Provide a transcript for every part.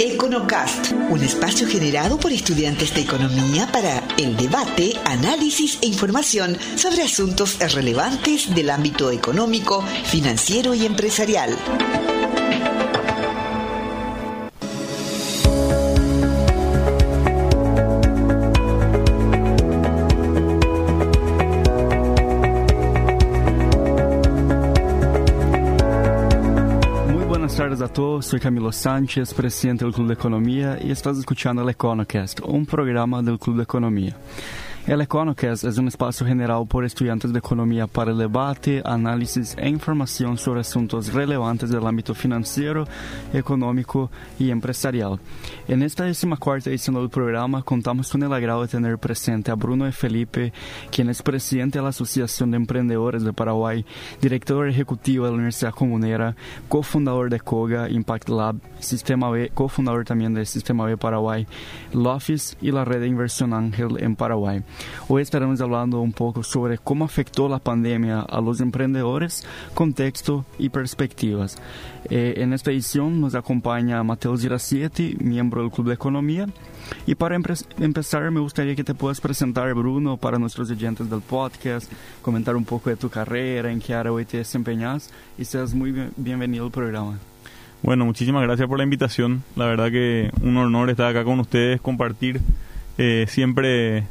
Econocast, un espacio generado por estudiantes de economía para el debate, análisis e información sobre asuntos relevantes del ámbito económico, financiero y empresarial. Todos, soy Camilo Sánchez, presidente del Club de Economía y estás escuchando el EconoCast, un programa del Club de Economía. El EconoCast es un espacio general por estudiantes de economía para el debate, análisis e información sobre asuntos relevantes del ámbito financiero, económico y empresarial. En esta cuarta edición del programa contamos con el agrado de tener presente a Bruno e. Felipe, quien es presidente de la Asociación de Emprendedores de Paraguay, director ejecutivo de la Universidad Comunera, cofundador de COGA Impact Lab, Sistema B, cofundador también del Sistema B Paraguay, LOFIS y la Red de Inversión Ángel en Paraguay. Hoy estaremos hablando un poco sobre cómo afectó la pandemia a los emprendedores, contexto y perspectivas. Eh, en esta edición nos acompaña Mateo Giracietti, miembro del Club de Economía. Y para empezar, me gustaría que te puedas presentar, Bruno, para nuestros oyentes del podcast, comentar un poco de tu carrera, en qué área hoy te desempeñas y seas muy bienvenido al programa. Bueno, muchísimas gracias por la invitación. La verdad que un honor estar acá con ustedes, compartir eh, siempre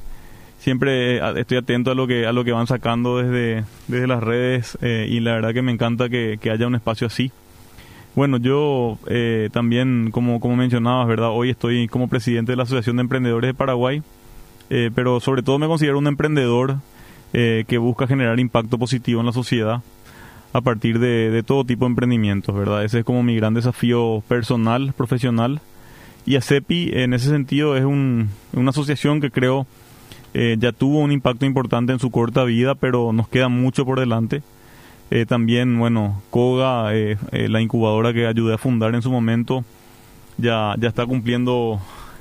siempre eh, estoy atento a lo que a lo que van sacando desde, desde las redes eh, y la verdad que me encanta que, haya un espacio así. Bueno, yo eh, también, como, como mencionabas, ¿verdad? Hoy estoy como presidente de la Asociación de Emprendedores de Paraguay, pero sobre todo me considero un emprendedor que busca generar impacto positivo en la sociedad a partir de, de, todo tipo de emprendimientos, ¿verdad? Ese es como mi gran desafío personal, profesional. Y ACEPI, en ese sentido, es un, una asociación que creo eh, ya tuvo un impacto importante en su corta vida, pero nos queda mucho por delante. Eh, también, bueno, Koga, eh, la incubadora que ayudé a fundar en su momento, ya, ya está cumpliendo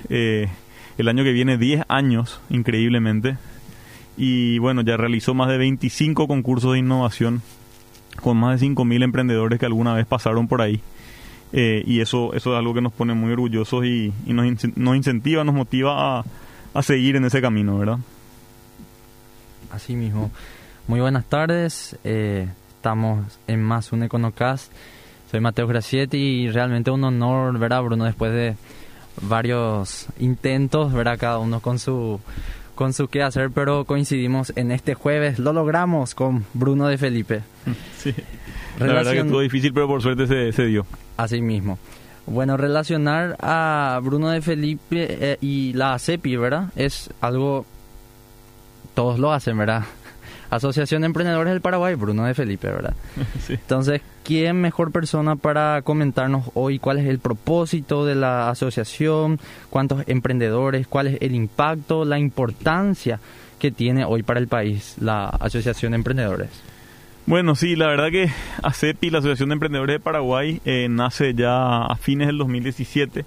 el año que viene 10 años, increíblemente. Y bueno, ya realizó más de 25 concursos de innovación con más de 5.000 emprendedores que alguna vez pasaron por ahí. y eso, eso es algo que nos pone muy orgullosos y, y nos, nos incentiva, nos motiva a a seguir en ese camino, ¿verdad? Así mismo. Muy buenas tardes. Eh, estamos en más un Econocast. Soy Mateo Gracietti y realmente un honor, ¿verdad, Bruno? Después de varios intentos, ¿verdad? Cada uno con su con su qué hacer, pero coincidimos en este jueves. Lo logramos con Bruno de Felipe. Sí. La verdad que estuvo difícil, pero por suerte se, se dio. Así mismo. Bueno, relacionar a Bruno de Felipe eh, y la CEPI, ¿verdad? Es algo... Todos lo hacen, ¿verdad? Asociación de Emprendedores del Paraguay, Bruno de Felipe, ¿verdad? Sí. Entonces, ¿quién mejor persona para comentarnos hoy cuál es el propósito de la asociación, cuántos emprendedores, cuál es el impacto, la importancia que tiene hoy para el país la Asociación de Emprendedores? Bueno, sí, la verdad que ACEPI, la Asociación de Emprendedores de Paraguay, eh, nace ya a fines del 2017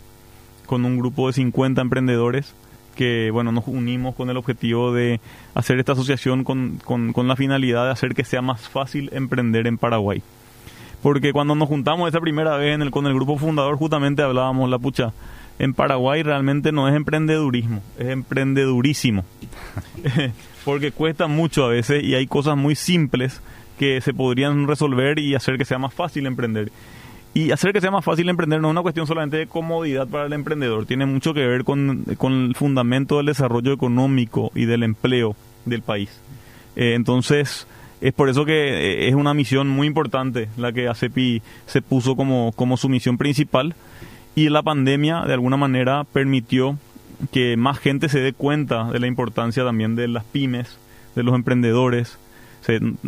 con un grupo de 50 emprendedores que, bueno, nos unimos con el objetivo de hacer esta asociación con, con, la finalidad de hacer que sea más fácil emprender en Paraguay. Porque cuando nos juntamos esa primera vez en el, con el grupo fundador, justamente hablábamos, la pucha, en Paraguay realmente no es emprendedurismo, es emprendedurísimo. Porque cuesta mucho a veces y hay cosas muy simples que se podrían resolver y hacer que sea más fácil emprender. Y hacer que sea más fácil emprender no es una cuestión solamente de comodidad para el emprendedor, tiene mucho que ver con, el fundamento del desarrollo económico y del empleo del país. Eh, entonces, es por eso que eh, es una misión muy importante la que ACEPI se puso como, como su misión principal y la pandemia de alguna manera permitió que más gente se dé cuenta de la importancia también de las pymes, de los emprendedores,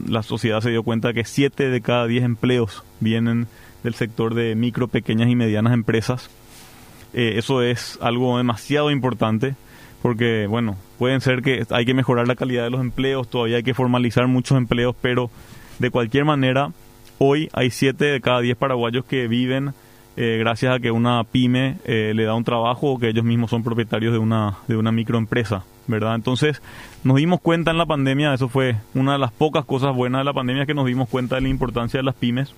la sociedad se dio cuenta que 7 de cada 10 empleos vienen del sector de micro, pequeñas y medianas empresas. Eh, eso es algo demasiado importante porque, bueno, pueden ser que hay que mejorar la calidad de los empleos, todavía hay que formalizar muchos empleos, pero de cualquier manera, hoy hay 7 de cada 10 paraguayos que viven eh, gracias a que una pyme eh, le da un trabajo o que ellos mismos son propietarios de una, de una microempresa. ¿verdad? Entonces nos dimos cuenta en la pandemia, eso fue una de las pocas cosas buenas de la pandemia, que nos dimos cuenta de la importancia de las pymes.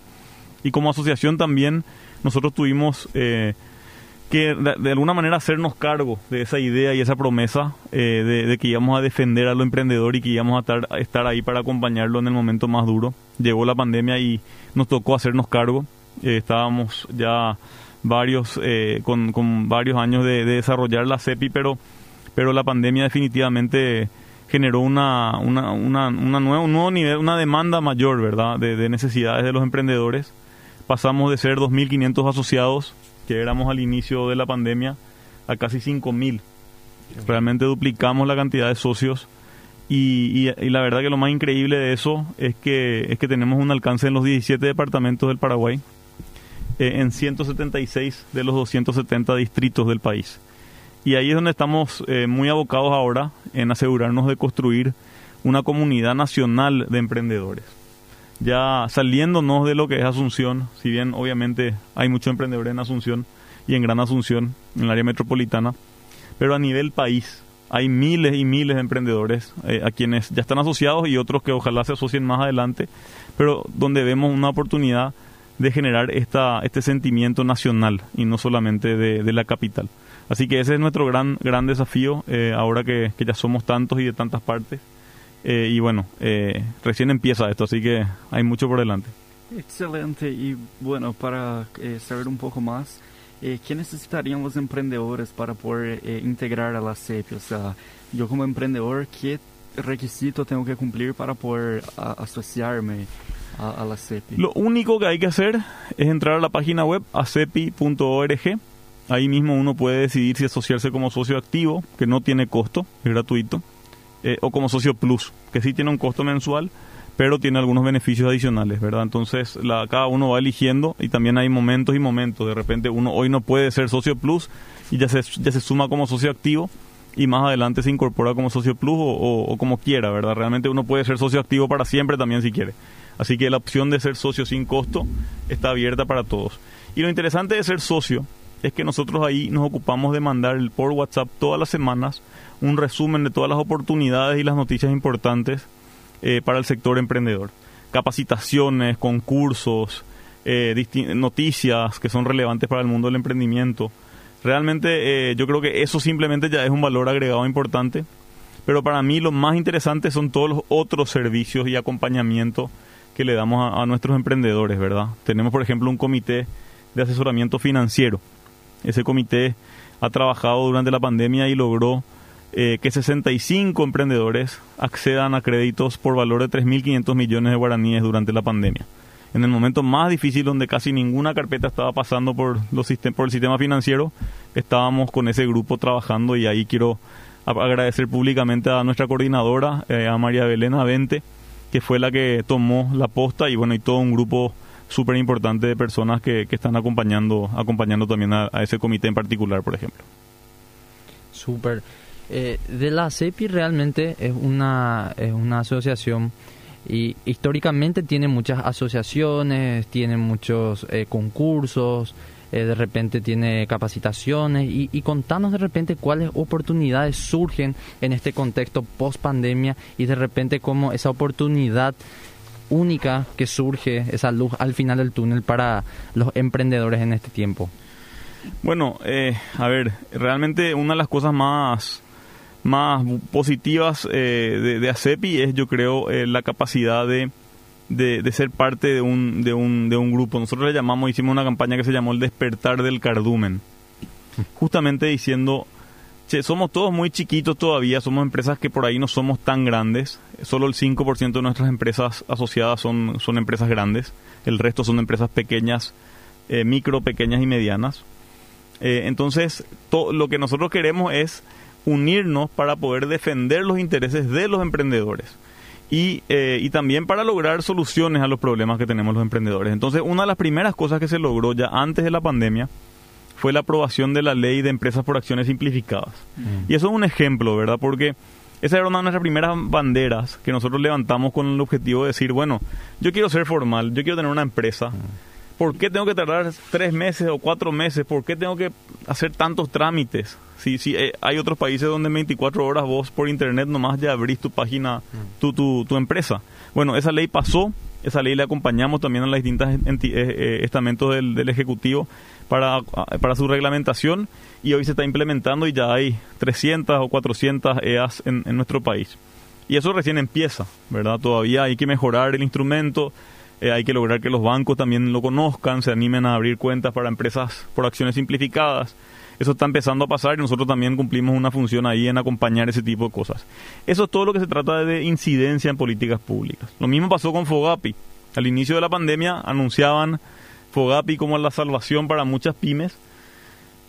Y como asociación también nosotros tuvimos eh, que de, alguna manera hacernos cargo de esa idea y esa promesa eh, de, que íbamos a defender a lo emprendedor y que íbamos a a estar ahí para acompañarlo en el momento más duro. Llegó la pandemia y nos tocó hacernos cargo. Eh, estábamos ya varios eh, con, varios años de, desarrollar la CEPI, pero, pero la pandemia definitivamente generó una, una, una, un nuevo nivel, una demanda mayor, ¿verdad?, de, de necesidades de los emprendedores. Pasamos de ser 2.500 asociados, que éramos al inicio de la pandemia, a casi 5.000. Realmente duplicamos la cantidad de socios. Y, y, la verdad que lo más increíble de eso es que, es que tenemos un alcance en los 17 departamentos del Paraguay, eh, en 176 de los 270 distritos del país. Y ahí es donde estamos eh, muy abocados ahora en asegurarnos de construir una comunidad nacional de emprendedores. Ya saliéndonos de lo que es Asunción, si bien obviamente hay muchos emprendedores en Asunción y en Gran Asunción, en el área metropolitana, pero a nivel país hay miles y miles de emprendedores eh, a quienes ya están asociados y otros que ojalá se asocien más adelante, pero donde vemos una oportunidad de generar esta, este sentimiento nacional y no solamente de, la capital. Así que ese es nuestro gran, gran desafío eh, ahora que, ya somos tantos y de tantas partes. Eh, y bueno, eh, recién empieza esto, así que hay mucho por delante. Excelente. Y bueno, para saber un poco más, ¿qué necesitarían los emprendedores para poder integrar a la CEPI? O sea, yo como emprendedor, ¿qué requisito tengo que cumplir para poder asociarme CEPI? Lo único que hay que hacer es entrar a la página web acepi.org. Ahí mismo uno puede decidir si asociarse como socio activo, que no tiene costo, es gratuito, eh, o como socio plus, que sí tiene un costo mensual, pero tiene algunos beneficios adicionales, ¿verdad? Entonces la, cada uno va eligiendo y también hay momentos y momentos. De repente uno hoy no puede ser socio plus y ya se, ya se suma como socio activo y más adelante se incorpora como socio plus o, como quiera, ¿verdad? Realmente uno puede ser socio activo para siempre también si quiere. Así que la opción de ser socio sin costo está abierta para todos. Y lo interesante de ser socio es que nosotros ahí nos ocupamos de mandar por WhatsApp todas las semanas un resumen de todas las oportunidades y las noticias importantes eh, para el sector emprendedor. Capacitaciones, concursos, eh, noticias que son relevantes para el mundo del emprendimiento. Realmente eh, yo creo que eso simplemente ya es un valor agregado importante. Pero para mí lo más interesante son todos los otros servicios y acompañamiento que le damos a, nuestros emprendedores, ¿verdad? Tenemos, por ejemplo, un comité de asesoramiento financiero. Ese comité ha trabajado durante la pandemia y logró eh, que 65 emprendedores accedan a créditos por valor de 3.500 millones de guaraníes durante la pandemia. En el momento más difícil donde casi ninguna carpeta estaba pasando por, los el sistema financiero, estábamos con ese grupo trabajando y ahí quiero agradecer públicamente a nuestra coordinadora, eh, a María Belén Avente, que fue la que tomó la posta y bueno, y todo un grupo súper importante de personas que, que, están acompañando, acompañando también a, ese comité en particular, por ejemplo. Súper. Eh, de la CEPI realmente es una, es una asociación y históricamente tiene muchas asociaciones, tiene muchos eh, concursos, eh, de repente tiene capacitaciones y, y, contanos de repente cuáles oportunidades surgen en este contexto post pandemia y de repente cómo esa oportunidad única que surge, esa luz al final del túnel para los emprendedores en este tiempo. Bueno, eh, a ver, realmente una de las cosas más más positivas eh, de, de, ACEPI es yo creo la capacidad de de, ser parte de un, de, un, de un grupo. Nosotros le llamamos, hicimos una campaña que se llamó El despertar del cardumen. Justamente diciendo, somos todos muy chiquitos todavía, somos empresas que por ahí no somos tan grandes. Solo el 5% de nuestras empresas asociadas son, son empresas grandes. El resto son empresas pequeñas, eh, micro, pequeñas y medianas. Eh, entonces, lo que nosotros queremos es unirnos para poder defender los intereses de los emprendedores y, eh, y también para lograr soluciones a los problemas que tenemos los emprendedores. Entonces, una de las primeras cosas que se logró ya antes de la pandemia fue la aprobación de la ley de empresas por acciones simplificadas. Mm. Y eso es un ejemplo, ¿verdad? Porque esa era una de nuestras primeras banderas que nosotros levantamos con el objetivo de decir, bueno, yo quiero ser formal, yo quiero tener una empresa. Mm. ¿Por qué tengo que tardar tres meses o cuatro meses? ¿Por qué tengo que hacer tantos trámites? Sí, sí, eh, hay otros países donde en 24 horas vos por internet nomás ya abrís tu página, mm. tu, tu, tu empresa. Bueno, esa ley pasó Esa ley le acompañamos también a las distintas estamentos del, del Ejecutivo para, para su reglamentación y hoy se está implementando y ya hay 300 o 400 EAS en, en nuestro país. Y eso recién empieza, ¿verdad? Todavía hay que mejorar el instrumento, eh, hay que lograr que los bancos también lo conozcan, se animen a abrir cuentas para empresas por acciones simplificadas. Eso está empezando a pasar y nosotros también cumplimos una función ahí en acompañar ese tipo de cosas. Eso es todo lo que se trata de incidencia en políticas públicas. Lo mismo pasó con Fogapi. Al inicio de la pandemia anunciaban Fogapi como la salvación para muchas pymes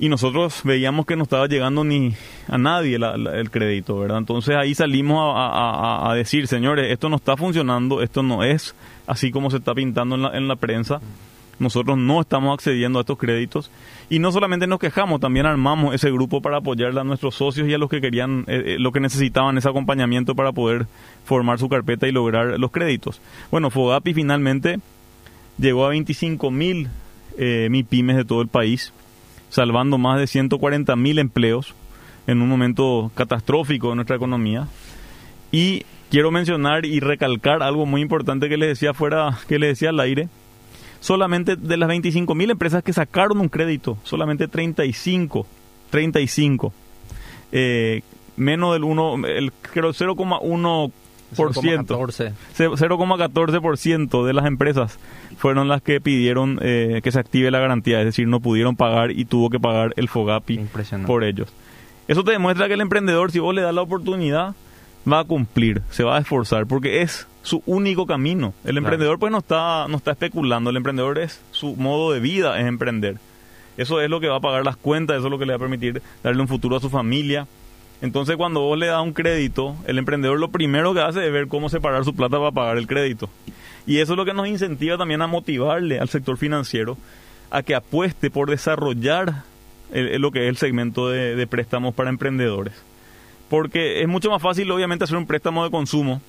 y nosotros veíamos que no estaba llegando ni a nadie el crédito, ¿verdad? Entonces ahí salimos a, decir, señores, esto no está funcionando, esto no es así como se está pintando en la, en la prensa. Nosotros no estamos accediendo a estos créditos y no solamente nos quejamos, también armamos ese grupo para apoyar a nuestros socios y a los que querían, eh, eh, lo que necesitaban ese acompañamiento para poder formar su carpeta y lograr los créditos. Bueno, Fogapi finalmente llegó a 25 mil eh, MIPIMES de todo el país salvando más de 140 mil empleos en un momento catastrófico de nuestra economía. Y quiero mencionar y recalcar algo muy importante que les decía fuera, que les decía al aire. Solamente de las 25 mil empresas que sacaron un crédito, solamente 35, 35, eh, menos del 1, el, creo 0,1 0,14% de las empresas fueron las que pidieron eh, que se active la garantía, es decir, no pudieron pagar y tuvo que pagar el FOGAPI por ellos. Eso te demuestra que el emprendedor, si vos le das la oportunidad, va a cumplir, se va a esforzar, porque es su único camino. El emprendedor pues no está, no está especulando, el emprendedor es su modo de vida, es emprender. Eso es lo que va a pagar las cuentas, eso es lo que le va a permitir darle un futuro a su familia, entonces cuando vos le das un crédito, el emprendedor lo primero que hace es ver cómo separar su plata para pagar el crédito. Y eso es lo que nos incentiva también a motivarle al sector financiero a que apueste por desarrollar lo que es el segmento de, préstamos para emprendedores. Porque es mucho más fácil obviamente hacer un préstamo de consumo,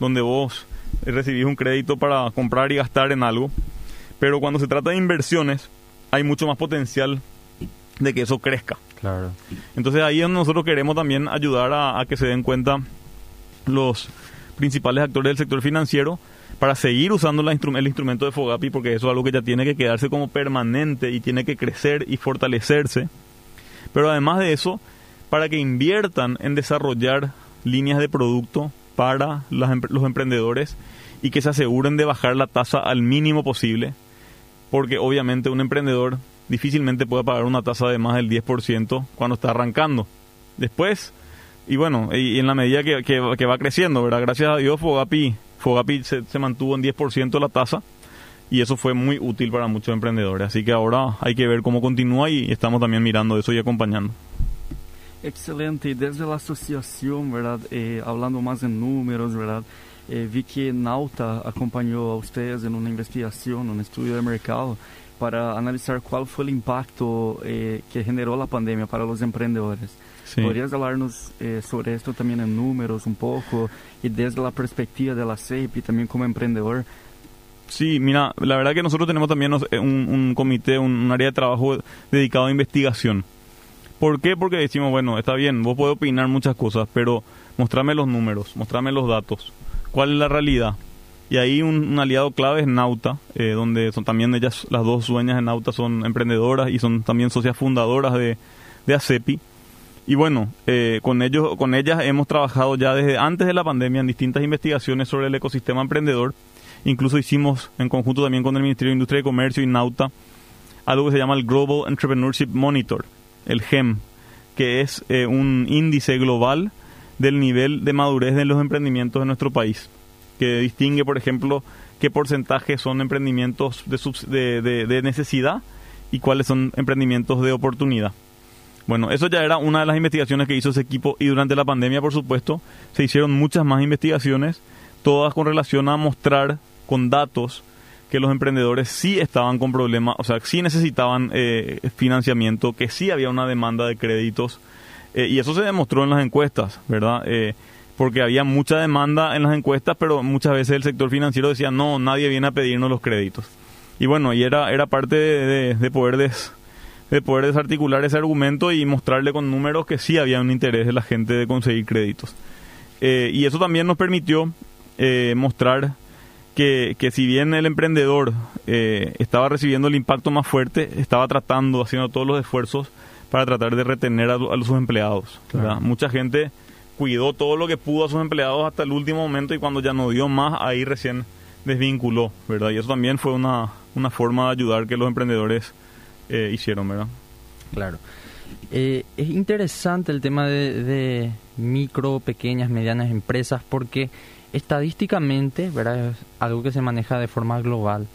donde vos recibís un crédito para comprar y gastar en algo. Pero cuando se trata de inversiones, hay mucho más potencial de que eso crezca. Claro. Entonces ahí nosotros queremos también ayudar a, que se den cuenta los principales actores del sector financiero para seguir usando la el instrumento de Fogapi, porque eso es algo que ya tiene que quedarse como permanente y tiene que crecer y fortalecerse. Pero además de eso, para que inviertan en desarrollar líneas de producto para los emprendedores y que se aseguren de bajar la tasa al mínimo posible, porque obviamente un emprendedor difícilmente puede pagar una tasa de más del 10% cuando está arrancando. Después, y bueno, y, en la medida que, que, va creciendo, ¿verdad? Gracias a Dios, Fogapi, Fogapi se, se mantuvo en 10% la tasa y eso fue muy útil para muchos emprendedores. Así que ahora hay que ver cómo continúa y estamos también mirando eso y acompañando. Excelente. Desde la asociación, ¿verdad? Eh, hablando más en números, ¿verdad? Eh, vi que Nauta acompañó a ustedes en una investigación, un estudio de mercado para analisar cuál fue el impacto eh, que generó la pandemia para los emprendedores. ¿Podrías hablarnos eh, sobre esto también en números un poco y desde la perspectiva de la CEP y también como emprendedor? Sí, mira, la verdad que nosotros tenemos también un, un comité, un, área de trabajo dedicado a investigación. ¿Por qué? Porque decimos, bueno, está bien, vos podés opinar muchas cosas, pero mostrame los números, mostrame los datos. ¿Cuál es la realidad? Y ahí un, aliado clave es Nauta, eh, donde son también ellas, las dos dueñas de Nauta son emprendedoras y son también socias fundadoras de, de ACEPI. Y bueno, eh, con ellos, con ellas hemos trabajado ya desde antes de la pandemia en distintas investigaciones sobre el ecosistema emprendedor. Incluso hicimos en conjunto también con el Ministerio de Industria y Comercio y Nauta algo que se llama el Global Entrepreneurship Monitor, el GEM, que es eh, un índice global del nivel de madurez de los emprendimientos de nuestro país que distingue, por ejemplo, qué porcentaje son emprendimientos de, de, necesidad y cuáles son emprendimientos de oportunidad. Bueno, eso ya era una de las investigaciones que hizo ese equipo y durante la pandemia, por supuesto, se hicieron muchas más investigaciones, todas con relación a mostrar con datos que los emprendedores sí estaban con problemas, o sea, sí necesitaban eh, financiamiento, que sí había una demanda de créditos, eh, y eso se demostró en las encuestas, ¿verdad? Eh, porque había mucha demanda en las encuestas, pero muchas veces el sector financiero decía, no, nadie viene a pedirnos los créditos. Y bueno, y era, era parte de, poder de poder desarticular ese argumento y mostrarle con números que sí había un interés de la gente de conseguir créditos. Eh, y eso también nos permitió eh, mostrar que, que si bien el emprendedor eh, estaba recibiendo el impacto más fuerte, estaba tratando, haciendo todos los esfuerzos para tratar de retener a, a sus empleados. Mucha gente cuidó todo lo que pudo a sus empleados hasta el último momento y cuando ya no dio más, ahí recién desvinculó, ¿verdad? Y eso también fue una, una forma de ayudar que los emprendedores eh, hicieron, ¿verdad? Claro. Eh, es interesante el tema de, de, micro, pequeñas, medianas empresas porque estadísticamente, ¿verdad? Es algo que se maneja de forma global.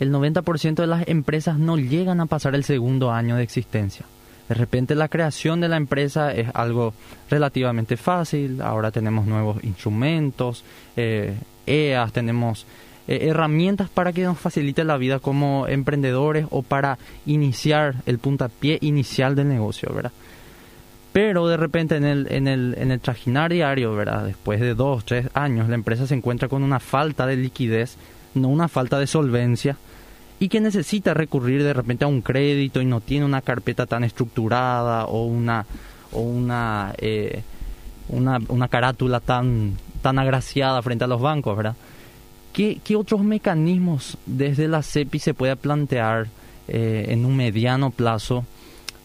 El 90% de las empresas no llegan a pasar el segundo año de existencia. De repente la creación de la empresa es algo relativamente fácil, ahora tenemos nuevos instrumentos, eh, EAS, tenemos eh, herramientas para que nos facilite la vida como emprendedores o para iniciar el puntapié inicial del negocio, ¿verdad? Pero de repente en el, en el, en el trajinar diario, ¿verdad? Después de dos, tres años, la empresa se encuentra con una falta de liquidez, no una falta de solvencia, y que necesita recurrir de repente a un crédito y no tiene una carpeta tan estructurada o una o una eh, una, una, carátula tan tan agraciada frente a los bancos, ¿verdad? ¿Qué, qué otros mecanismos desde la CEPI se puede plantear eh, en un mediano plazo?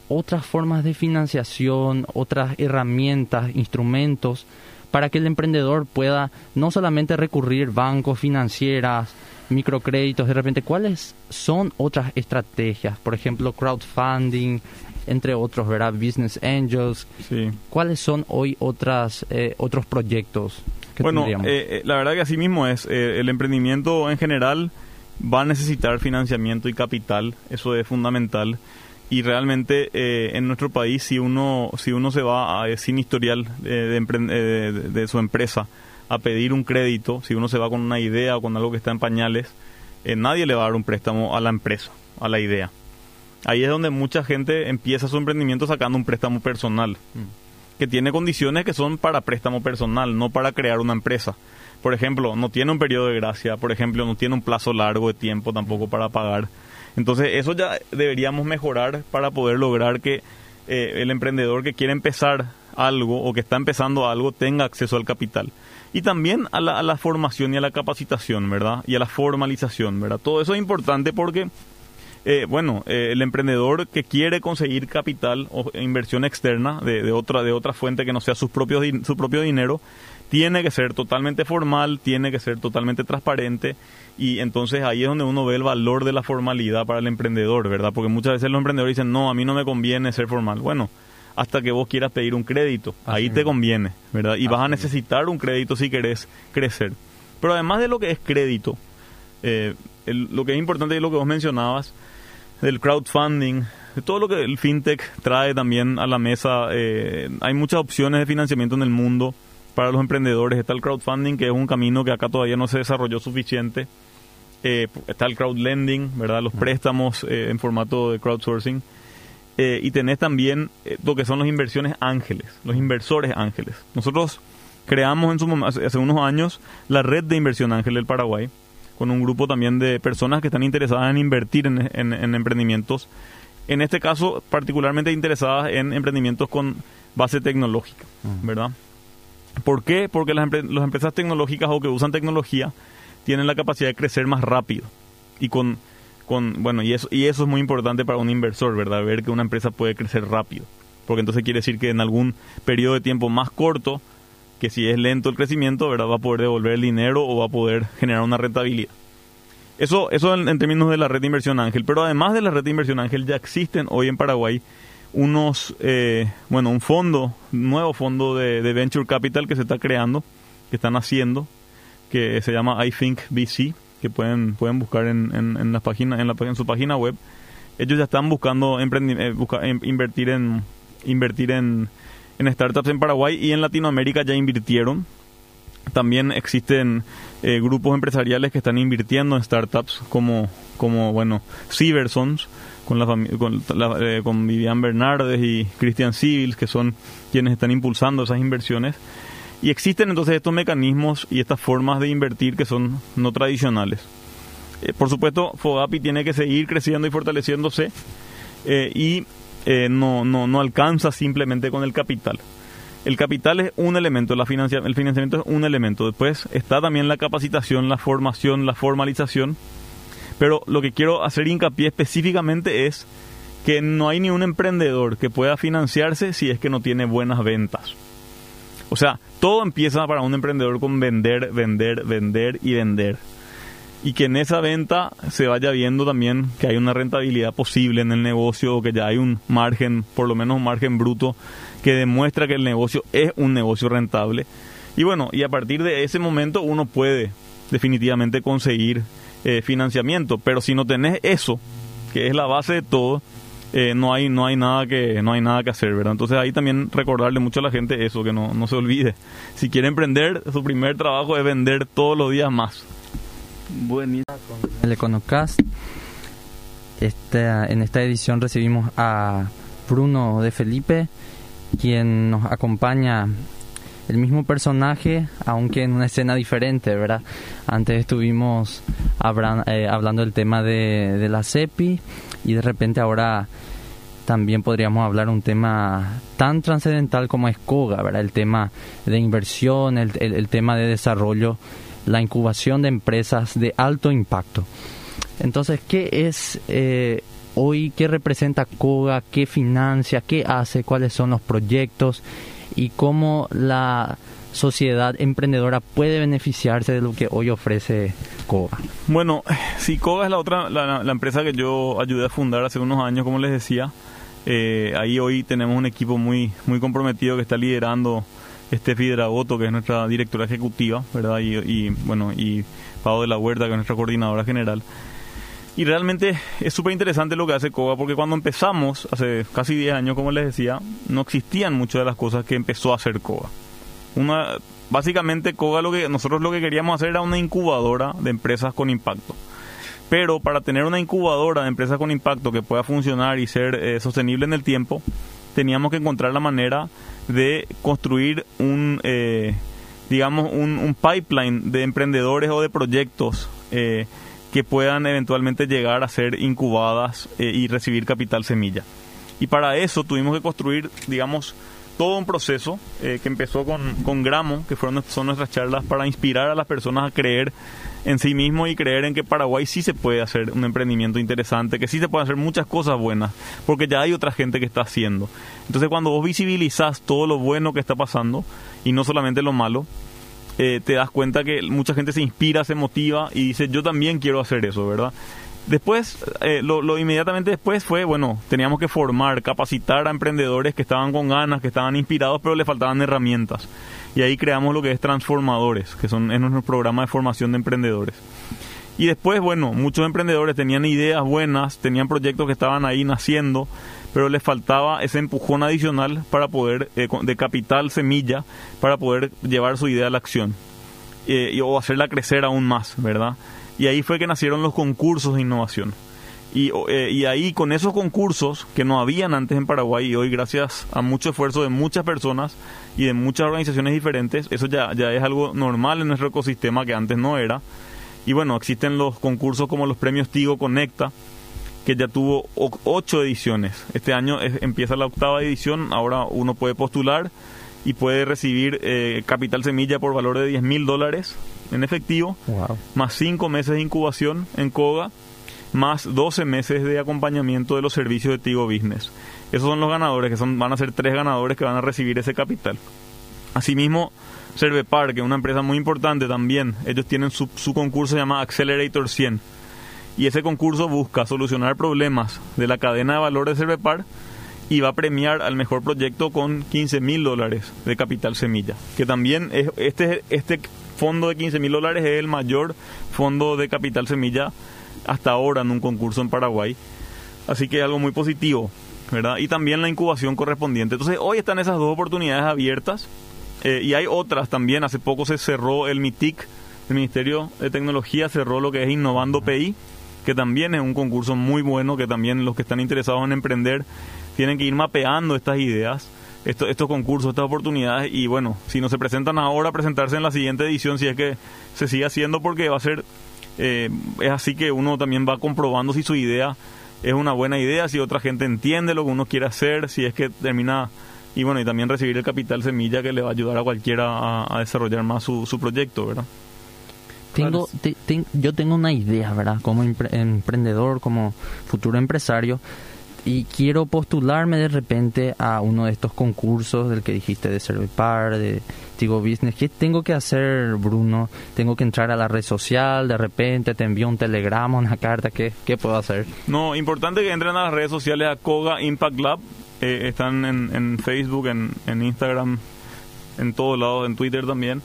Otras formas de financiación, otras herramientas, instrumentos para que el emprendedor pueda no solamente recurrir bancos, financieras, microcréditos, de repente, ¿cuáles son otras estrategias? Por ejemplo, crowdfunding, entre otros, ¿verdad? Business Angels. Sí. ¿Cuáles son hoy otras eh, otros proyectos? Que bueno, tendríamos? eh, la verdad que así mismo es. Eh, el emprendimiento en general va a necesitar financiamiento y capital, eso es fundamental. Y realmente eh, en nuestro país, si uno, si uno se va a, sin historial de, de, de su empresa, a pedir un crédito, si uno se va con una idea o con algo que está en pañales, eh, nadie le va a dar un préstamo a la empresa, a la idea. Ahí es donde mucha gente empieza su emprendimiento sacando un préstamo personal, mm. que tiene condiciones que son para préstamo personal, no para crear una empresa. Por ejemplo, no tiene un periodo de gracia, por ejemplo, no tiene un plazo largo de tiempo tampoco para pagar. Entonces, eso ya deberíamos mejorar para poder lograr que eh, el emprendedor que quiere empezar algo o que está empezando algo tenga acceso al capital y también a la, a la, formación y a la capacitación, ¿verdad? Y a la formalización, ¿verdad? Todo eso es importante porque, eh, bueno, eh, el emprendedor que quiere conseguir capital o inversión externa de, de, otra, de otra fuente que no sea su propio dinero, tiene que ser totalmente formal, tiene que ser totalmente transparente y entonces ahí es donde uno ve el valor de la formalidad para el emprendedor, ¿verdad? Porque muchas veces los emprendedores dicen, no, a mí no me conviene ser formal. Bueno, hasta que vos quieras pedir un crédito. Así Ahí te conviene, ¿verdad? Y Así vas a necesitar un crédito si querés crecer. Pero además de lo que es crédito, eh, el, lo que es importante es lo que vos mencionabas, del crowdfunding, de todo lo que el fintech trae también a la mesa. Eh, hay muchas opciones de financiamiento en el mundo para los emprendedores. Está el crowdfunding, que es un camino que acá todavía no se desarrolló suficiente. Eh, está el crowdlending, ¿verdad? Los préstamos eh, en formato de crowdsourcing. Eh, y tenés también eh, lo que son las inversiones ángeles, los inversores ángeles. Nosotros creamos en su, hace, hace unos años la red de inversión ángel del Paraguay, con un grupo también de personas que están interesadas en invertir en, en, en emprendimientos. En este caso, particularmente interesadas en emprendimientos con base tecnológica. ¿verdad? ¿Por qué? Porque las, las empresas tecnológicas o que usan tecnología tienen la capacidad de crecer más rápido y con con, bueno, y eso, y eso es muy importante para un inversor, ¿verdad? Ver que una empresa puede crecer rápido. Porque entonces quiere decir que en algún periodo de tiempo más corto, que si es lento el crecimiento, ¿verdad? Va a poder devolver el dinero o va a poder generar una rentabilidad. Eso, eso en, términos de la red de inversión ángel. Pero además de la red de inversión ángel, ya existen hoy en Paraguay unos, eh, bueno, un fondo, nuevo fondo de, Venture Capital que se está creando, que están haciendo, que se llama I Think VC que pueden, pueden buscar en, en, en, la página, en, la, en su página web. Ellos ya están buscando eh, busca, invertir en invertir en, en startups en Paraguay y en Latinoamérica ya invirtieron. También existen eh, grupos empresariales que están invirtiendo en startups como, como bueno, Cybersons, con, la, con, la, eh, con Vivian Bernardes y Christian Civils, que son quienes están impulsando esas inversiones. Y existen entonces estos mecanismos y estas formas de invertir que son no tradicionales. Eh, por supuesto, Fogapi tiene que seguir creciendo y fortaleciéndose eh, y eh, no, no, no alcanza simplemente con el capital. el capital es un elemento, la financia, el financiamiento es un elemento. Después está también la capacitación, la formación, la formalización. Pero lo que quiero hacer hincapié específicamente es que no hay ni un emprendedor que pueda financiarse si es que no tiene buenas ventas. O sea, todo empieza para un emprendedor con vender, vender, vender y vender. Y que en esa venta se vaya viendo también que hay una rentabilidad posible en el negocio o que ya hay un margen, por lo menos un margen bruto, que demuestra que el negocio es un negocio rentable. Y bueno, y a partir de ese momento uno puede definitivamente conseguir eh, financiamiento. Pero si no tenés eso, que es la base de todo, eh, no hay no hay nada que no hay nada que hacer verdad entonces ahí también recordarle mucho a la gente eso que no, no se olvide. Si quiere emprender su primer trabajo es vender todos los días más. Buenísimo. El Econocast este, en esta edición recibimos a Bruno de Felipe quien nos acompaña el mismo personaje, aunque en una escena diferente, ¿verdad? Antes estuvimos eh, hablando del tema de, de la CEPI y de repente ahora también podríamos hablar un tema tan trascendental como es COGA, ¿verdad? El tema de inversión, el, tema de desarrollo, la incubación de empresas de alto impacto. Entonces, ¿qué es eh, hoy? ¿Qué representa COGA? ¿Qué financia? ¿Qué hace? ¿Cuáles son los proyectos? Y cómo la sociedad emprendedora puede beneficiarse de lo que hoy ofrece COGA? Bueno, si COGA es la otra, la, empresa que yo ayudé a fundar hace unos años, como les decía, eh, ahí hoy tenemos un equipo muy, muy comprometido que está liderando este Dragoto, que es nuestra directora ejecutiva, ¿verdad? Y, bueno, y Pau de la Huerta, que es nuestra coordinadora general. Y realmente es súper interesante lo que hace COGA, porque cuando empezamos, hace casi 10 años, como les decía, no existían muchas de las cosas que empezó a hacer COGA una básicamente Koga lo que nosotros lo que queríamos hacer era una incubadora de empresas con impacto. Pero para tener una incubadora de empresas con impacto que pueda funcionar y ser eh, sostenible en el tiempo, teníamos que encontrar la manera de construir un, eh, digamos, un, pipeline de emprendedores o de proyectos eh, que puedan eventualmente llegar a ser incubadas y recibir capital semilla. Y para eso tuvimos que construir, digamos, todo un proceso eh, que empezó con, con Gramo, que fueron, son nuestras charlas para inspirar a las personas a creer en sí mismo y creer en que Paraguay sí se puede hacer un emprendimiento interesante, que sí se pueden hacer muchas cosas buenas, porque ya hay otra gente que está haciendo. Entonces cuando vos visibilizás todo lo bueno que está pasando y no solamente lo malo, eh, te das cuenta que mucha gente se inspira, se motiva y dice yo también quiero hacer eso, ¿verdad? Después, eh, lo, inmediatamente después fue, bueno, teníamos que formar, capacitar a emprendedores que estaban con ganas, que estaban inspirados, pero le faltaban herramientas. Y ahí creamos lo que es Transformadores, que son, es nuestro programa de formación de emprendedores. Y después, bueno, muchos emprendedores tenían ideas buenas, tenían proyectos que estaban ahí naciendo, pero les faltaba ese empujón adicional para poder, eh, de capital semilla, para poder llevar su idea a la acción. Eh, o hacerla crecer aún más, ¿verdad? Y ahí fue que nacieron los concursos de innovación. Y, eh, y, ahí con esos concursos que no habían antes en Paraguay y hoy gracias a mucho esfuerzo de muchas personas y de muchas organizaciones diferentes, eso ya, ya es algo normal en nuestro ecosistema que antes no era. Y bueno, existen los concursos como los premios Tigo Conecta, que ya tuvo ocho ediciones. Este año empieza la octava edición, ahora uno puede postular y puede recibir eh, capital semilla por valor de 10 mil dólares en efectivo, más 5 meses de incubación en COGA, más 12 meses de acompañamiento de los servicios de Tigo Business. Esos son los ganadores, que son, van a ser tres ganadores que van a recibir ese capital. Asimismo, Cervepar, que es una empresa muy importante también, ellos tienen su, su concurso se llama Accelerator 100. Y ese concurso busca solucionar problemas de la cadena de valor de Cervepar y va a premiar al mejor proyecto con 15 mil dólares de capital semilla. Que también es, este, este fondo de 15 mil dólares es el mayor fondo de capital semilla hasta ahora en un concurso en Paraguay. Así que es algo muy positivo, ¿verdad? Y también la incubación correspondiente. Entonces hoy están esas dos oportunidades abiertas eh, y hay otras también. Hace poco se cerró el MITIC, el Ministerio de Tecnología cerró lo que es Innovando PI, que también es un concurso muy bueno, que también los que están interesados en emprender tienen que ir mapeando estas ideas, estos, estos concursos, estas oportunidades y bueno, si no se presentan ahora, presentarse en la siguiente edición si es que se sigue haciendo porque va a ser, eh, es así que uno también va comprobando si su idea es una buena idea, si otra gente entiende lo que uno quiere hacer, si es que termina y bueno, y también recibir el capital semilla que le va a ayudar a cualquiera a, desarrollar más su, su proyecto, ¿verdad? Tengo, yo tengo una idea, ¿verdad? Como emprendedor, como futuro empresario, y quiero postularme de repente a uno de estos concursos del que dijiste de Servipar, de Tigo Business. ¿Qué tengo que hacer, Bruno? ¿Tengo que entrar a la red social? ¿De repente te envío un telegrama, una carta? ¿Qué, qué puedo hacer? No, importante que entren a las redes sociales a Koga Impact Lab. Eh, están en, en Facebook, en, en Instagram, en todos lados, en Twitter también.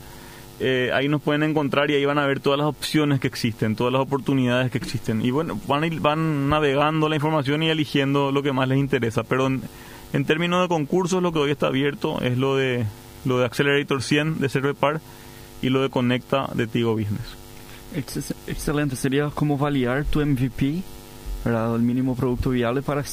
Eh, ahí nos pueden encontrar y ahí van a ver todas las opciones que existen, todas las oportunidades que existen. Y bueno, van, van navegando la información y eligiendo lo que más les interesa. Pero en, términos de concursos, lo que hoy está abierto es lo de, lo de Accelerator 100 de Servepar y lo de Conecta de Tigo Business. Excelente, sería como validar tu MVP ¿verdad? El mínimo producto viable para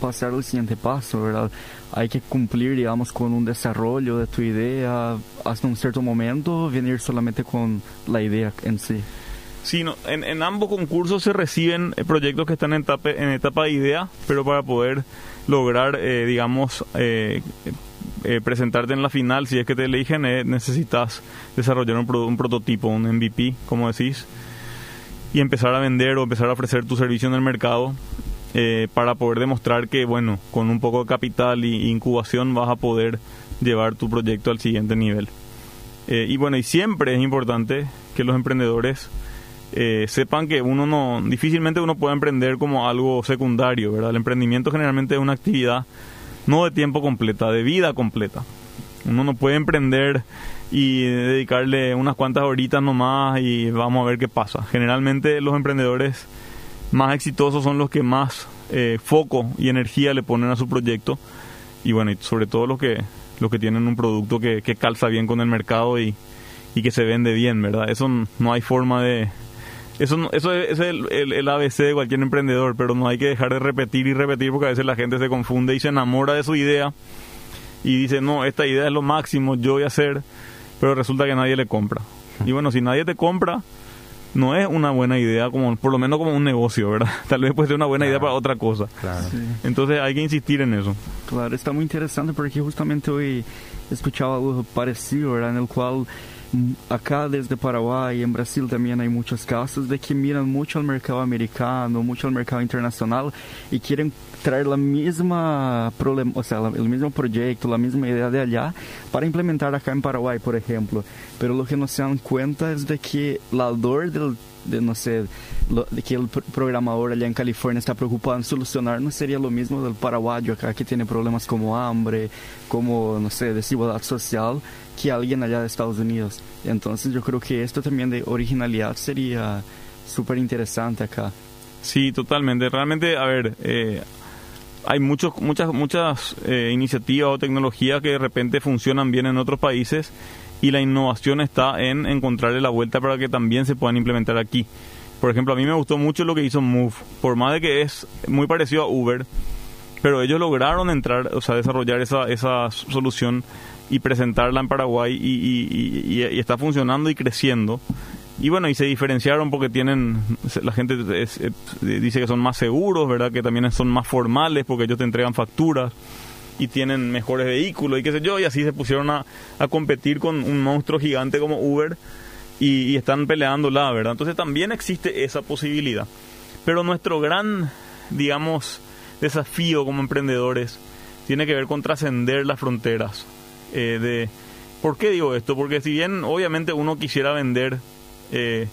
pasar al siguiente paso, ¿verdad? Hay que cumplir, digamos, con un desarrollo de tu idea hasta un cierto momento, venir solamente con la idea en sí. Sí, no, en, ambos concursos se reciben eh, proyectos que están en etapa, en etapa de idea, pero para poder lograr, eh, digamos, eh, presentarte en la final, si es que te eligen, necesitas desarrollar un, un prototipo, un MVP, como decís, y empezar a vender o empezar a ofrecer tu servicio en el mercado eh, para poder demostrar que, bueno, con un poco de capital y incubación vas a poder llevar tu proyecto al siguiente nivel. Eh, y bueno, y siempre es importante que los emprendedores eh, sepan que uno no, difícilmente uno puede emprender como algo secundario, ¿verdad? El emprendimiento generalmente es una actividad no de tiempo completa, de vida completa. Uno no puede emprender y dedicarle unas cuantas horitas nomás y vamos a ver qué pasa. Generalmente los emprendedores más exitosos son los que más eh, foco y energía le ponen a su proyecto y bueno, y sobre todo los que, los que tienen un producto que, que calza bien con el mercado y, y, que se vende bien, ¿verdad? Eso no hay forma de... Eso, eso es, el, el, ABC de cualquier emprendedor, pero no hay que dejar de repetir y repetir porque a veces la gente se confunde y se enamora de su idea y dice, no, esta idea es lo máximo, yo voy a hacer pero resulta que nadie le compra. Y bueno, si nadie te compra, no es una buena idea, como por lo menos como un negocio, ¿verdad? Tal vez puede ser una buena idea para otra cosa. Entonces hay que insistir en eso. Claro, está muy interesante porque justamente hoy escuchaba algo parecido, ¿verdad? En el cual acá desde Paraguay en Brasil también hay muchos casos de que miran mucho al mercado americano, mucho al mercado internacional y quieren traer la misma problema, o sea, el mismo proyecto, la misma idea de allá para implementar acá en Paraguay, por ejemplo. Pero lo que no se dan cuenta es de que la dor del de no sé, de que el programador allá en California está preocupado en solucionar, no sería lo mismo del paraguayo acá que tiene problemas como hambre, como, no sé, desigualdad social, que alguien allá de Estados Unidos. Entonces yo creo que esto también de originalidad sería súper interesante acá. Sí, totalmente. Realmente, a ver, eh, hay muchos, muchas, muchas eh, iniciativas o tecnologías que de repente funcionan bien en otros países y la innovación está en encontrarle la vuelta para que también se puedan implementar aquí. Por ejemplo, a mí me gustó mucho lo que hizo Move, por más de que es muy parecido a Uber, pero ellos lograron entrar, o sea, desarrollar esa, esa solución y presentarla en Paraguay y, está funcionando y creciendo. Y bueno, y se diferenciaron porque tienen, la gente dice que son más seguros, ¿verdad? Que también son más formales porque ellos te entregan facturas y tienen mejores vehículos y qué sé yo, y así se pusieron a, a competir con un monstruo gigante como Uber y, están peleando la ¿verdad? Entonces también existe esa posibilidad. Pero nuestro gran, digamos, desafío como emprendedores tiene que ver con trascender las fronteras. Eh, de, ¿Por qué digo esto? Porque si bien obviamente uno quisiera vender eh,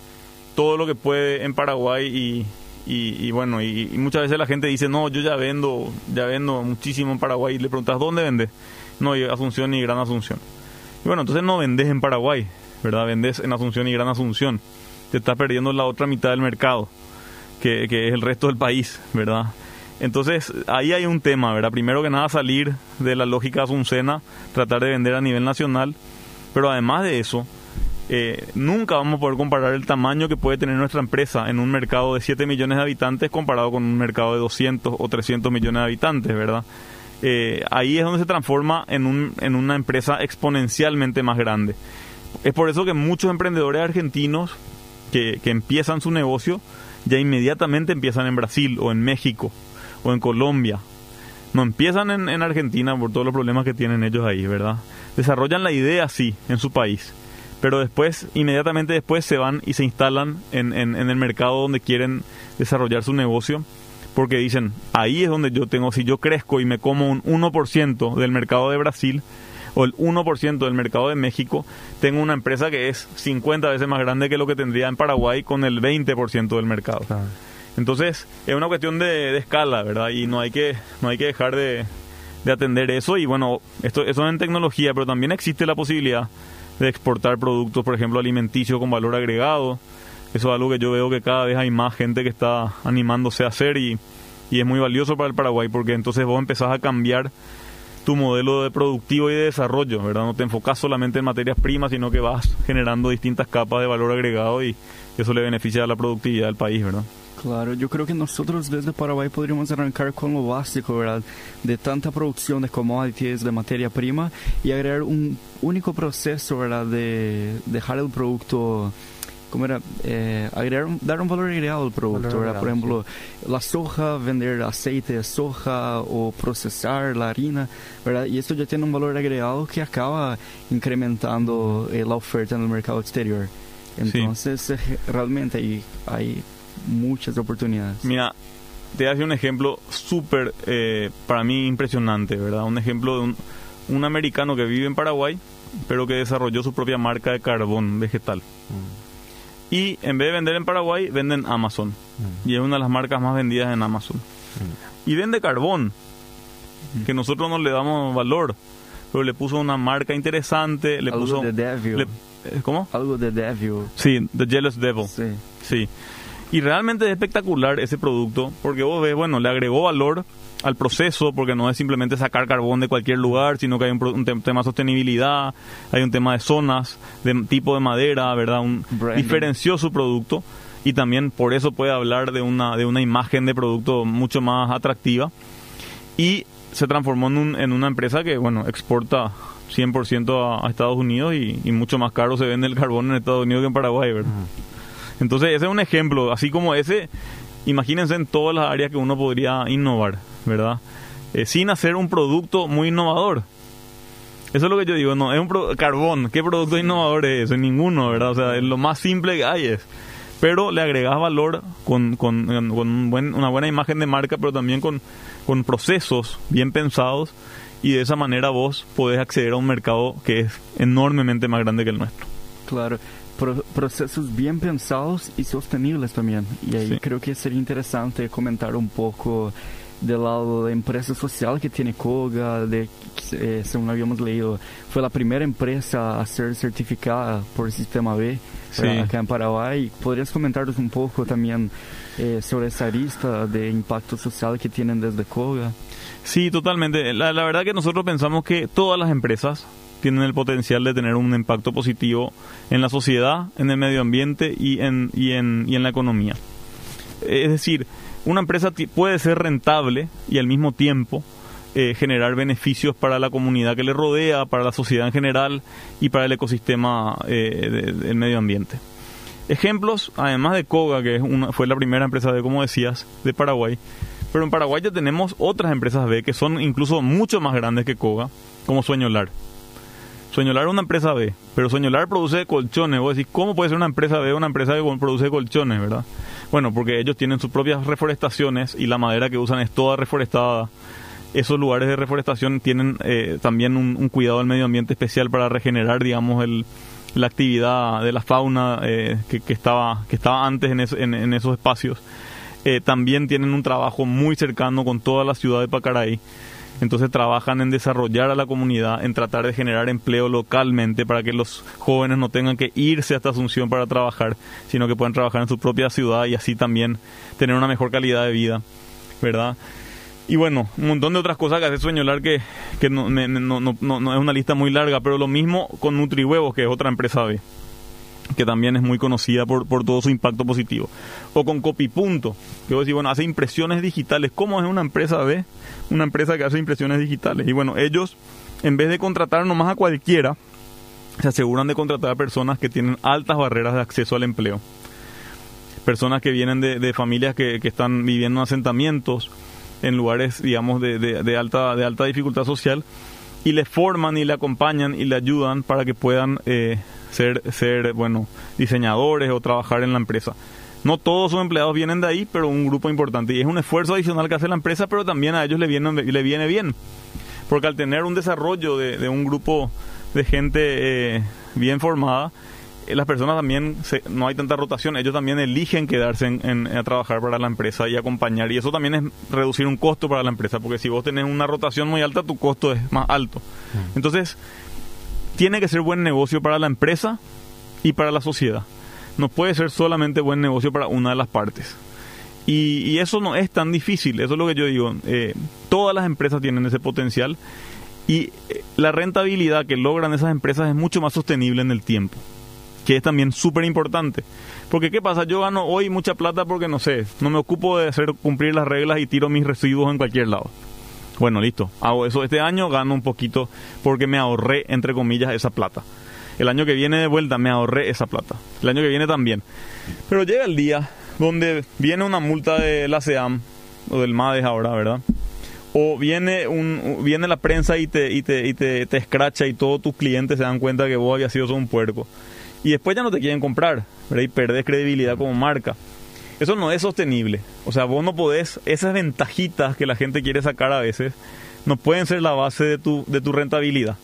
todo lo que puede en Paraguay y, y, bueno, y, muchas veces la gente dice, no, yo ya vendo, ya vendo muchísimo en Paraguay. Y le preguntas, ¿dónde vendes? No, Asunción y Gran Asunción. Y bueno, entonces no vendes en Paraguay, ¿verdad? Vendes en Asunción y Gran Asunción. Te estás perdiendo la otra mitad del mercado, que, que es el resto del país, ¿verdad? Entonces, ahí hay un tema, ¿verdad? Primero que nada, salir de la lógica asuncena, tratar de vender a nivel nacional, pero además de eso, eh, nunca vamos a poder comparar el tamaño que puede tener nuestra empresa en un mercado de 7 millones de habitantes comparado con un mercado de 200 o 300 millones de habitantes, ¿verdad? Eh, ahí es donde se transforma en, un, en una empresa exponencialmente más grande. Es por eso que muchos emprendedores argentinos que, empiezan su negocio ya inmediatamente empiezan en Brasil o en México o en Colombia no empiezan en, en Argentina por todos los problemas que tienen ellos ahí, ¿verdad? Desarrollan la idea, sí, en su país pero después, inmediatamente después, se van y se instalan en, en, en, el mercado donde quieren desarrollar su negocio, porque dicen, ahí es donde yo tengo, si yo crezco y me como un 1% del mercado de Brasil o el 1% del mercado de México, tengo una empresa que es 50 veces más grande que lo que tendría en Paraguay con el 20% del mercado. Entonces, es una cuestión de, de, escala, ¿verdad? Y no hay que, no hay que dejar de, de atender eso. Y bueno, esto eso en tecnología, pero también existe la posibilidad de exportar productos, por ejemplo, alimenticios con valor agregado. Eso es algo que yo veo que cada vez hay más gente que está animándose a hacer y, y es muy valioso para el Paraguay porque entonces vos empezás a cambiar tu modelo de productivo y de desarrollo, ¿verdad? No te enfocas solamente en materias primas, sino que vas generando distintas capas de valor agregado y eso le beneficia a la productividad del país, ¿verdad? Claro, yo creo que nosotros desde Paraguay podríamos arrancar con lo básico, ¿verdad? De tanta producción de commodities, de materia prima y agregar un único proceso, ¿verdad? De dejar el producto, ¿cómo era? Eh, agregar, dar un valor agregado al producto, ¿verdad? Por ejemplo, la soja, vender aceite de soja o procesar la harina, ¿verdad? Y esto ya tiene un valor agregado que acaba incrementando eh, la oferta en el mercado exterior. Entonces, sí. eh, realmente hay, hay muchas oportunidades. Mira, te hace un ejemplo súper, eh, para mí, impresionante, ¿verdad? Un ejemplo de un, un, americano que vive en Paraguay, pero que desarrolló su propia marca de carbón vegetal. Mm. Y en vez de vender en Paraguay, venden Amazon. Mm. Y es una de las marcas más vendidas en Amazon. Mm. Y vende carbón, que nosotros no le damos valor. Pero le puso una marca interesante, le Algo puso... de Devil. Le, ¿Cómo? Algo de Devil. Sí, The Jealous Devil. Sí. Sí. Y realmente es espectacular ese producto porque vos ves, bueno, le agregó valor al proceso porque no es simplemente sacar carbón de cualquier lugar, sino que hay un, un tema de sostenibilidad, hay un tema de zonas, de tipo de madera, ¿verdad? Un, diferenció su producto y también por eso puede hablar de una, de una imagen de producto mucho más atractiva. Y se transformó en, un, en una empresa que, bueno, exporta 100% a, a Estados Unidos y, y, mucho más caro se vende el carbón en Estados Unidos que en Paraguay, ¿verdad? Uh -huh. Entonces ese es un ejemplo, así como ese, imagínense en todas las áreas que uno podría innovar, ¿verdad? Eh, sin hacer un producto muy innovador. Eso es lo que yo digo, no, es un pro carbón, ¿qué producto innovador es eso? Ninguno, ¿verdad? O sea, es lo más simple que hay es. Pero le agregas valor con, con, con un buen, una buena imagen de marca, pero también con, con procesos bien pensados y de esa manera vos podés acceder a un mercado que es enormemente más grande que el nuestro. Claro, Pro procesos bien pensados y sostenibles también. Y ahí sí. creo que sería interesante comentar un poco del lado de empresa social que tiene Koga, de, eh, según habíamos leído, fue la primera empresa a ser certificada por el Sistema B sí. acá en Paraguay. ¿Podrías comentarnos un poco también eh, sobre esa lista de impacto social que tienen desde Koga? Sí, totalmente. La, la verdad que nosotros pensamos que todas las empresas tienen el potencial de tener un impacto positivo en la sociedad, en el medio ambiente y en, y en, y en la economía. Es decir, una empresa puede ser rentable y al mismo tiempo eh, generar beneficios para la comunidad que le rodea, para la sociedad en general y para el ecosistema eh, de, del medio ambiente. Ejemplos, además de Koga, que es una, fue la primera empresa de, como decías, de Paraguay, pero en Paraguay ya tenemos otras empresas B que son incluso mucho más grandes que Koga, como Sueñolar. Sueñolar es una empresa B, pero Sueñolar produce colchones. Vos decís, ¿cómo puede ser una empresa B una empresa que produce colchones, verdad? Bueno, porque ellos tienen sus propias reforestaciones y la madera que usan es toda reforestada. Esos lugares de reforestación tienen eh, también un, cuidado del medio ambiente especial para regenerar, digamos, el, la actividad de la fauna eh, que, estaba, antes en esos espacios. Eh, también tienen un trabajo muy cercano con toda la ciudad de Pacaraí. Entonces trabajan en desarrollar a la comunidad, en tratar de generar empleo localmente para que los jóvenes no tengan que irse hasta Asunción para trabajar, sino que puedan trabajar en su propia ciudad y así también tener una mejor calidad de vida, ¿verdad? Y bueno, un montón de otras cosas que hace Sueñolar que, que no, me, no, no, no, es una lista muy larga, pero lo mismo con Nutrihuevos, que es otra empresa B que también es muy conocida por, por todo su impacto positivo. O con Copipunto, que vos decís, bueno, hace impresiones digitales. ¿Cómo es una empresa B? Una empresa que hace impresiones digitales. Y bueno, ellos, en vez de contratar nomás a cualquiera, se aseguran de contratar a personas que tienen altas barreras de acceso al empleo. Personas que vienen de, de familias que, que, están viviendo en asentamientos, en lugares, digamos, de, de, alta, de alta dificultad social y le forman y le acompañan y le ayudan para que puedan eh, ser, ser, bueno, diseñadores o trabajar en la empresa. No todos sus empleados vienen de ahí, pero un grupo importante. Y es un esfuerzo adicional que hace la empresa, pero también a ellos le viene, le viene bien. Porque al tener un desarrollo de, un grupo de gente eh, bien formada, eh, las personas también, no hay tanta rotación, ellos también eligen quedarse en, a trabajar para la empresa y acompañar. Y eso también es reducir un costo para la empresa, porque si vos tenés una rotación muy alta, tu costo es más alto. Mm. Entonces, tiene que ser buen negocio para la empresa y para la sociedad. No puede ser solamente buen negocio para una de las partes. Y, eso no es tan difícil, eso es lo que yo digo. Eh, todas las empresas tienen ese potencial y eh, la rentabilidad que logran esas empresas es mucho más sostenible en el tiempo que es también súper importante. Porque ¿qué pasa? Yo gano hoy mucha plata porque no sé, no me ocupo de hacer cumplir las reglas y tiro mis residuos en cualquier lado. Bueno, listo, hago eso este año, gano un poquito porque me ahorré, entre comillas, esa plata. El año que viene de vuelta me ahorré esa plata. El año que viene también. Pero llega el día donde viene una multa de la SEAM, o del MADES ahora, ¿verdad? o viene un viene la prensa y te y te, y te, te escracha y todos tus clientes se dan cuenta que vos habías sido un puerco y después ya no te quieren comprar, ¿verdad? y perdés credibilidad como marca. Eso no es sostenible. O sea, vos no podés, esas ventajitas que la gente quiere sacar a veces, no pueden ser la base de tu, de tu rentabilidad.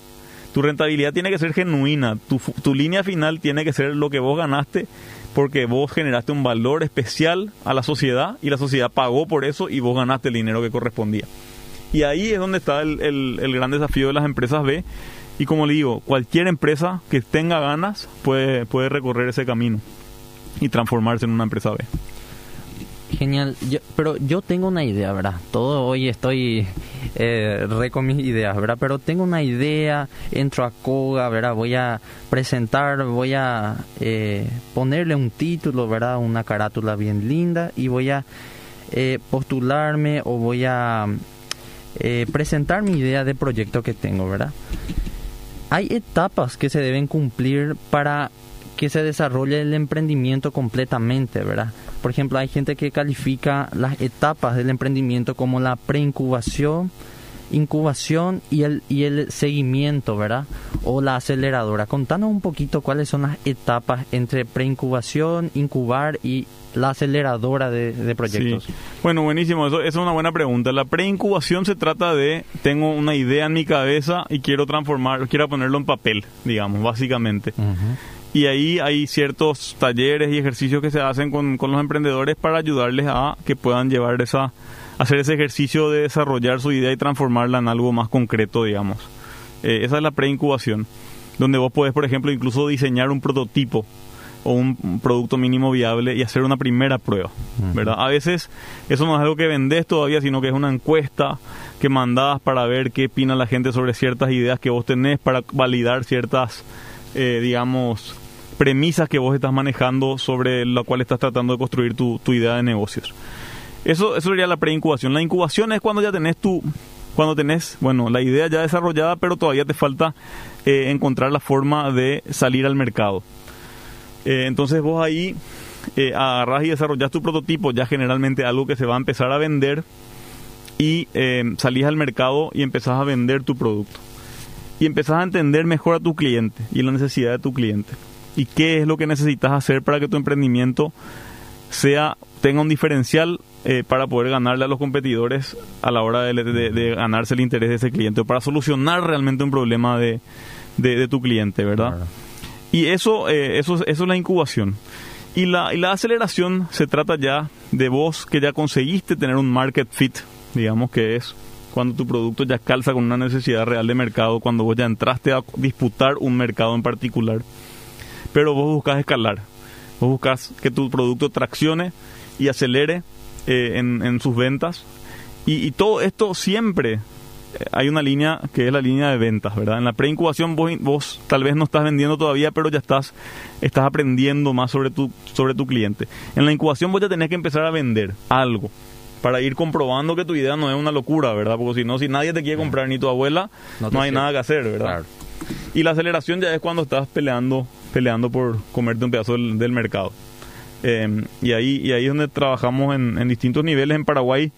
Tu rentabilidad tiene que ser genuina, tu, línea final tiene que ser lo que vos ganaste porque vos generaste un valor especial a la sociedad y la sociedad pagó por eso y vos ganaste el dinero que correspondía. Y ahí es donde está el, el, el gran desafío de las empresas B, y como le digo, cualquier empresa que tenga ganas puede, puede recorrer ese camino y transformarse en una empresa B. Genial, pero yo tengo una idea, ¿verdad? Todo hoy estoy eh, re con mis ideas, ¿verdad? Pero tengo una idea, entro a Koga, ¿verdad? Voy a presentar, voy a eh, ponerle un título, ¿verdad? Una carátula bien linda y voy a eh, postularme o voy a eh, presentar mi idea de proyecto que tengo, ¿verdad? hay etapas que se deben cumplir para que se desarrolle el emprendimiento completamente, ¿verdad? Por ejemplo, hay gente que califica las etapas del emprendimiento como la preincubación, incubación y el, y el seguimiento, ¿verdad? O la aceleradora. Contanos un poquito cuáles son las etapas entre preincubación, incubar y la aceleradora de, proyectos? Bueno, buenísimo, eso, es una buena pregunta. La preincubación se trata de, tengo una idea en mi cabeza y quiero transformar, quiero ponerlo en papel, digamos, básicamente. Y ahí hay ciertos talleres y ejercicios que se hacen con, los emprendedores para ayudarles a que puedan llevar esa, hacer ese ejercicio de desarrollar su idea y transformarla en algo más concreto, digamos. Eh, esa es la preincubación, donde vos podés, por ejemplo, incluso diseñar un prototipo o un producto mínimo viable y hacer una primera prueba, ¿verdad? A veces eso no es algo que vendes todavía, sino que es una encuesta que mandás para ver qué opina la gente sobre ciertas ideas que vos tenés, para validar ciertas, eh, digamos, premisas que vos estás manejando sobre la cual estás tratando de construir tu, idea de negocios. Eso, eso sería la preincubación. La incubación es cuando ya tenés tu, cuando tenés, bueno, la idea ya desarrollada, pero todavía te falta eh, encontrar la forma de salir al mercado. Eh, entonces vos ahí eh, agarrás y desarrollás tu prototipo, ya generalmente algo que se va a empezar a vender y eh, salís al mercado y empezás a vender tu producto. Y empezás a entender mejor a tu cliente y la necesidad de tu cliente. Y qué es lo que necesitas hacer para que tu emprendimiento sea tenga un diferencial eh, para poder ganarle a los competidores a la hora de, ganarse el interés de ese cliente o para solucionar realmente un problema de, tu cliente, ¿verdad? Y eso, eh, eso, eso es la incubación. Y la, y la aceleración se trata ya de vos que ya conseguiste tener un market fit, digamos que es cuando tu producto ya calza con una necesidad real de mercado, cuando vos ya entraste a disputar un mercado en particular, pero vos buscas escalar, vos buscas que tu producto traccione y acelere eh, en, en, sus ventas. Y, y, todo esto siempre hay una línea que es la línea de ventas, ¿verdad? En la preincubación vos, vos tal vez no estás vendiendo todavía, pero ya estás, estás aprendiendo más sobre tu, sobre tu cliente. En la incubación vos ya tenés que empezar a vender algo para ir comprobando que tu idea no es una locura, ¿verdad? Porque si no, si nadie te quiere comprar ni tu abuela, no, hay nada que hacer, ¿verdad? Y la aceleración ya es cuando estás peleando, peleando por comerte un pedazo del, mercado. Em, y ahí y ahí es donde trabajamos en, en distintos niveles en Paraguay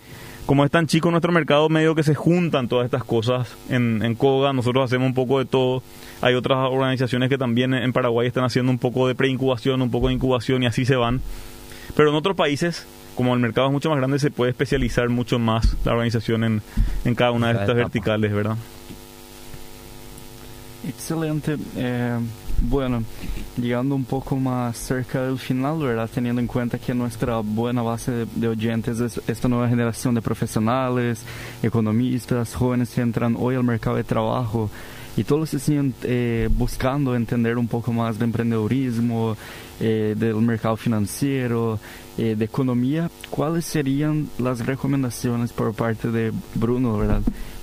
como es tan chico nuestro mercado, medio que se juntan todas estas cosas en, en Koga, nosotros hacemos un poco de todo. Hay otras organizaciones que también en Paraguay están haciendo un poco de preincubación, un poco de incubación y así se van. Pero en otros países, como el mercado es mucho más grande, se puede especializar mucho más la organización en, en cada una de estas verticales, ¿verdad? Excelente. Eh, bueno, llegando un poco más cerca del final, ¿verdad? Teniendo en cuenta que nuestra buena base de, de, oyentes es esta nueva generación de profesionales, economistas, jóvenes que entran hoy al mercado de trabajo y todos se siguen eh, buscando entender un poco más de emprendedurismo, eh, del mercado financiero, eh, de economía. ¿Cuáles serían las recomendaciones por parte de Bruno, ¿verdad?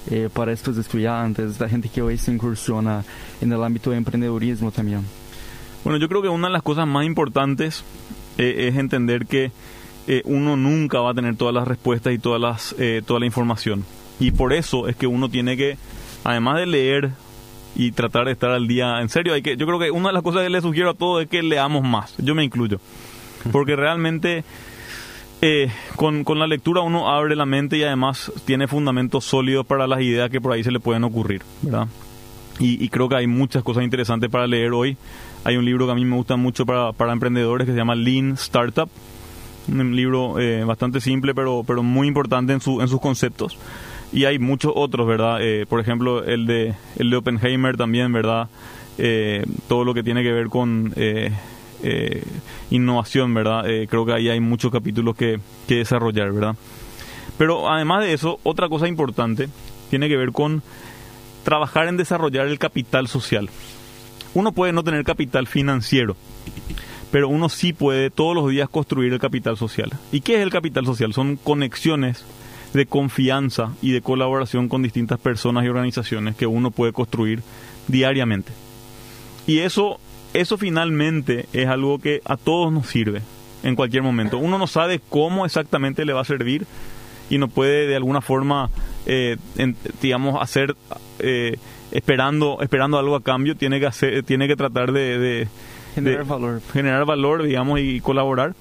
Eh, para estos estudiantes, la gente que hoy se incursiona en el ámbito de emprendedurismo también? Bueno, yo creo que una de las cosas más importantes eh, es entender que eh, uno nunca va a tener todas las respuestas y todas las, eh, toda la información. Y por eso es que uno tiene que, además de leer y tratar de estar al día, en serio, hay que, yo creo que una de las cosas que le sugiero a todos es que leamos más. Yo me incluyo. Porque realmente eh, con, con, la lectura uno abre la mente y además tiene fundamentos sólidos para las ideas que por ahí se le pueden ocurrir, ¿verdad? Y, y, creo que hay muchas cosas interesantes para leer hoy. Hay un libro que a mí me gusta mucho para, para emprendedores que se llama Lean Startup. Un libro eh, bastante simple pero, pero muy importante en, su, en sus conceptos. Y hay muchos otros, ¿verdad? Eh, por ejemplo, el de, el de Oppenheimer también, ¿verdad? Eh, todo lo que tiene que ver con eh, innovación, ¿verdad? Eh, creo que ahí hay muchos capítulos que, que, desarrollar, ¿verdad? Pero además de eso, otra cosa importante tiene que ver con trabajar en desarrollar el capital social. Uno puede no tener capital financiero, pero uno sí puede todos los días construir el capital social. ¿Y qué es el capital social? Son conexiones de confianza y de colaboración con distintas personas y organizaciones que uno puede construir diariamente. Y eso eso finalmente es algo que a todos nos sirve en cualquier momento. Uno no sabe cómo exactamente le va a servir y no puede de alguna forma, eh, en, digamos, hacer eh, esperando esperando algo a cambio. Tiene que hacer, tiene que tratar de, de generar de, valor, generar valor, digamos, y colaborar.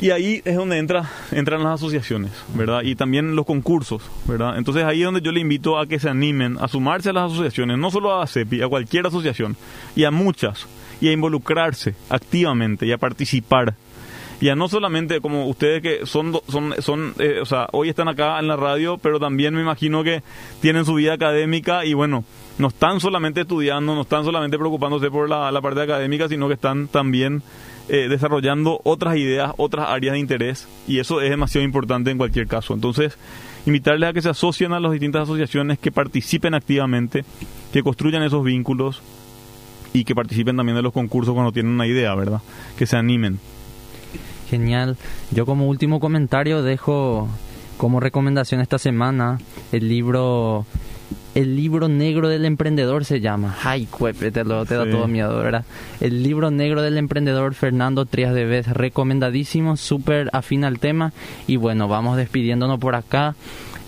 Y ahí es donde entra, entran las asociaciones, ¿verdad? Y también los concursos, ¿verdad? Entonces ahí es donde yo le invito a que se animen a sumarse a las asociaciones, no solo a CEPI, a cualquier asociación, y a muchas, y a involucrarse activamente y a participar. Y a no solamente como ustedes que son, son, son eh, o sea, hoy están acá en la radio, pero también me imagino que tienen su vida académica y bueno, no están solamente estudiando, no están solamente preocupándose por la, parte académica, sino que están también eh, desarrollando otras ideas, otras áreas de interés y eso es demasiado importante en cualquier caso. Entonces, invitarles a que se asocien a las distintas asociaciones, que participen activamente, que construyan esos vínculos y que participen también de los concursos cuando tienen una idea, ¿verdad? Que se animen. Genial. Yo como último comentario dejo como recomendación esta semana el libro el libro negro del emprendedor se llama. Ay, cuepe, te, lo, te da sí. todo miedo, ¿verdad? El libro negro del emprendedor Fernando Trías de Vez, recomendadísimo, súper afín al tema. Y bueno, vamos despidiéndonos por acá.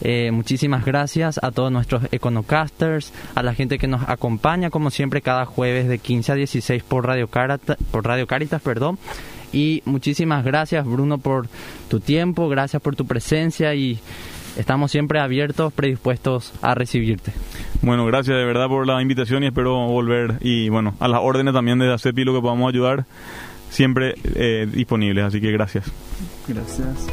Eh, muchísimas gracias a todos nuestros Econocasters, a la gente que nos acompaña, como siempre, cada jueves de 15 a 16 por Radio, Carata, por Radio Caritas. Perdón. Y muchísimas gracias, Bruno, por tu tiempo, gracias por tu presencia y estamos siempre abiertos, predispuestos a recibirte. Bueno, gracias de verdad por la invitación y espero volver y bueno, a las órdenes también de CEPI lo que podamos ayudar, siempre eh, disponibles, así que gracias. Gracias.